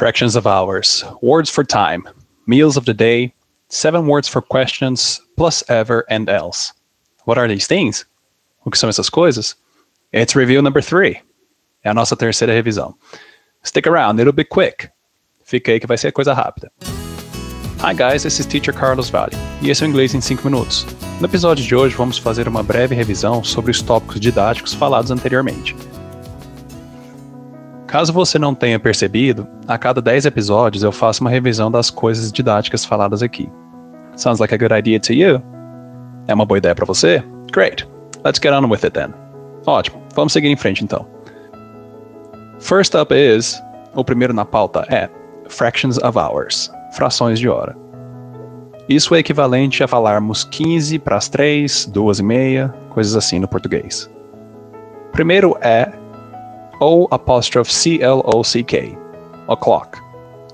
fractions of hours, words for time, meals of the day, seven words for questions, plus ever and else. What are these things? O que são essas coisas? It's review number three. É a nossa terceira revisão. Stick around, it'll be quick. Fica aí que vai ser coisa rápida. Hi guys, this is Teacher Carlos Vale, e esse é o Inglês em 5 minutos. No episódio de hoje vamos fazer uma breve revisão sobre os tópicos didáticos falados anteriormente. Caso você não tenha percebido, a cada 10 episódios eu faço uma revisão das coisas didáticas faladas aqui. Sounds like a good idea to you? É uma boa ideia para você? Great. Let's get on with it then. Ótimo. Vamos seguir em frente então. First up is, o primeiro na pauta é fractions of hours, frações de hora. Isso é equivalente a falarmos 15 para as 3, 2 e meia, coisas assim no português. Primeiro é o apóstrofe C-L-O-C-K, o'clock,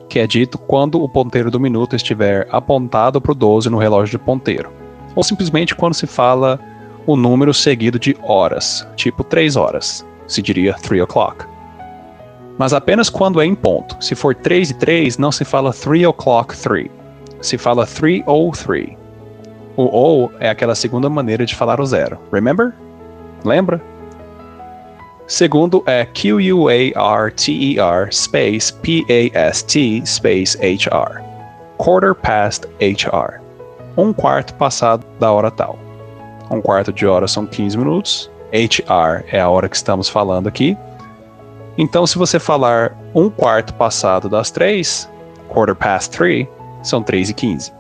que é dito quando o ponteiro do minuto estiver apontado para o 12 no relógio de ponteiro, ou simplesmente quando se fala o número seguido de horas, tipo 3 horas, se diria 3 o'clock. Mas apenas quando é em ponto. Se for 3 e 3, não se fala 3 o'clock 3. Se fala 3 ou 3. O ou é aquela segunda maneira de falar o zero. Remember? Lembra? Segundo é Q-U-A-R-T-E-R space P-A-S-T space H-R. Quarter past H-R. Um quarto passado da hora tal. Um quarto de hora são 15 minutos. HR é a hora que estamos falando aqui. Então, se você falar um quarto passado das três, quarter past three, são 3 e 15.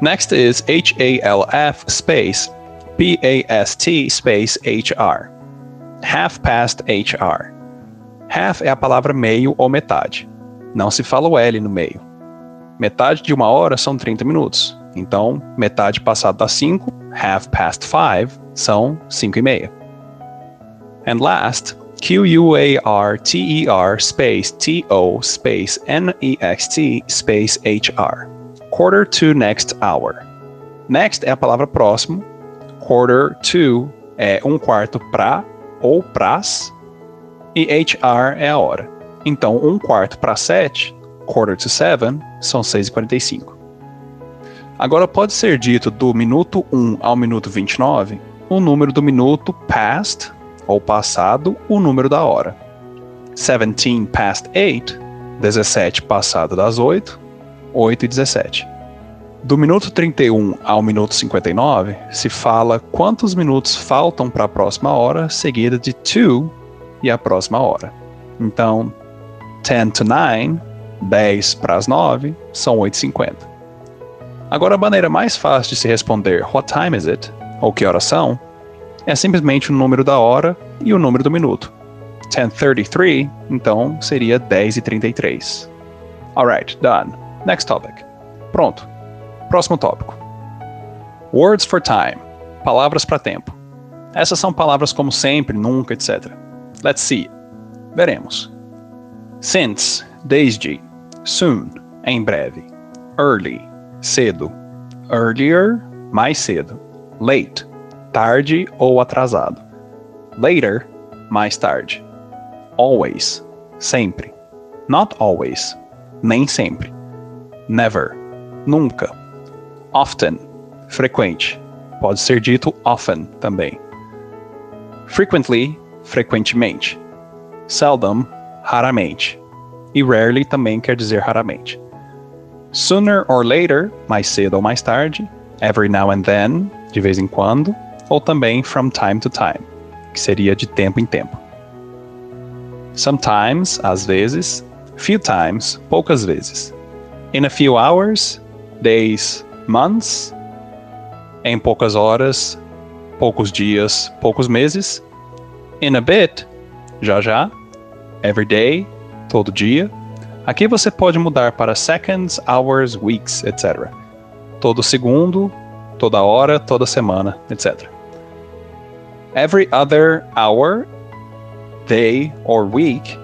Next is H-A-L-F space P-A-S-T space H-R half past HR. Half é a palavra meio ou metade. Não se fala o L no meio. Metade de uma hora são 30 minutos. Então, metade passado das 5, half past 5, são 5 e meia. And last, Q-U-A-R-T-E-R space T-O space N-E-X-T space H-R. Quarter to next hour. Next é a palavra próximo. Quarter to é um quarto para ou pras, e HR é a hora. Então, um quarto para sete, quarter to seven, são 6h45. Agora, pode ser dito do minuto 1 ao minuto 29 o número do minuto past, ou passado, o número da hora. 17 past 8, 17 passado das 8, 8 e 17. Do minuto 31 ao minuto 59, se fala quantos minutos faltam para a próxima hora, seguida de to e a próxima hora. Então, 10 to 9, 10 para as 9, são 8h50. Agora, a maneira mais fácil de se responder What time is it? ou que horas são? É simplesmente o número da hora e o número do minuto. 10:33, então seria 10h33. Alright, done. Next topic. Pronto. Próximo tópico. Words for time. Palavras para tempo. Essas são palavras como sempre, nunca, etc. Let's see. Veremos. Since, desde. Soon, em breve. Early, cedo. Earlier, mais cedo. Late, tarde ou atrasado. Later, mais tarde. Always, sempre. Not always, nem sempre. Never, nunca often, frequente. Pode ser dito often também. Frequently, frequentemente. Seldom, raramente. E rarely também quer dizer raramente. Sooner or later, mais cedo ou mais tarde. Every now and then, de vez em quando. Ou também from time to time, que seria de tempo em tempo. Sometimes, às vezes. Few times, poucas vezes. In a few hours, days, months, em poucas horas, poucos dias, poucos meses. In a bit, já já. Every day, todo dia. Aqui você pode mudar para seconds, hours, weeks, etc. Todo segundo, toda hora, toda semana, etc. Every other hour, day or week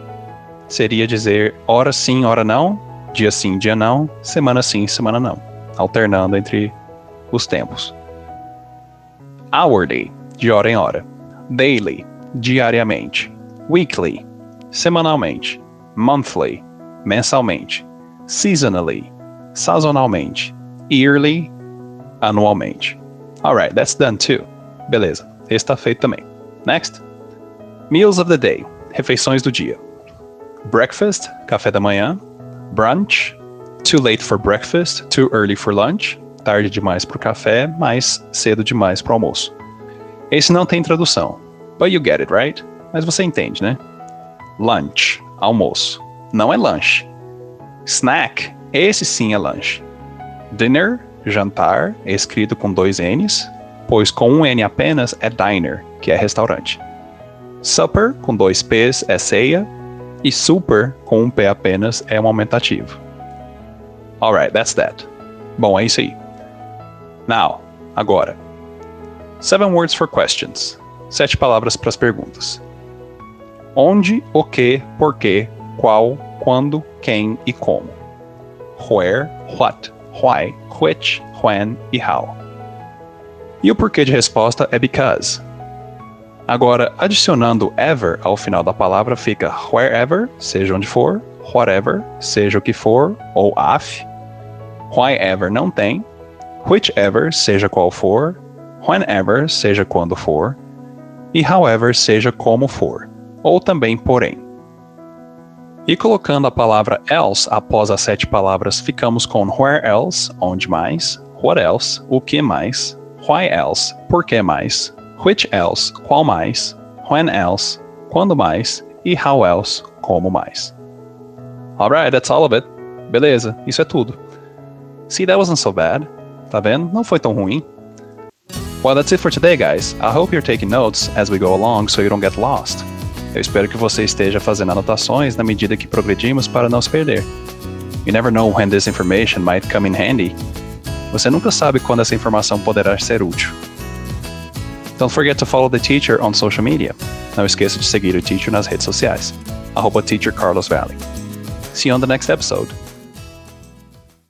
seria dizer hora sim, hora não, dia sim, dia não, semana sim, semana não alternando entre os tempos. Hourly, de hora em hora. Daily, diariamente. Weekly, semanalmente. Monthly, mensalmente. Seasonally, sazonalmente. Yearly, anualmente. Alright, that's done too. Beleza, esse tá feito também. Next. Meals of the day, refeições do dia. Breakfast, café da manhã. Brunch, too late for breakfast, too early for lunch. Tarde demais pro café, mas cedo demais pro almoço. Esse não tem tradução. But you get it, right? Mas você entende, né? Lunch, almoço. Não é lanche. Snack, esse sim é lanche. Dinner, jantar, escrito com dois N's, pois com um N apenas é diner, que é restaurante. Supper, com dois P's, é ceia, e super, com um P apenas, é um aumentativo. Alright, that's that. Bom, é isso aí. Now, agora. Seven words for questions. Sete palavras para as perguntas. Onde, o que, porquê, qual, quando, quem e como. Where, what, why, which, when e how. E o porquê de resposta é because. Agora, adicionando ever ao final da palavra fica wherever, seja onde for, whatever, seja o que for, ou af. Whyever não tem. Whichever, seja qual for. Whenever, seja quando for. E however, seja como for. Ou também porém. E colocando a palavra else após as sete palavras, ficamos com where else, onde mais, what else, o que mais, why else, por que mais, which else, qual mais, when else, quando mais e how else, como mais. Alright, that's all of it. Beleza, isso é tudo. See, that wasn't so bad. Tá vendo? Não foi tão ruim. Well, that's it for today, guys. I hope you're taking notes as we go along so you don't get lost. Eu espero que você esteja fazendo anotações na medida que progredimos para não se perder. You never know when this information might come in handy. Você nunca sabe quando essa informação poderá ser útil. Don't forget to follow the teacher on social media. Não esqueça de seguir o teacher nas redes sociais. Arroba Teacher Carlos Valley. See you on the next episode.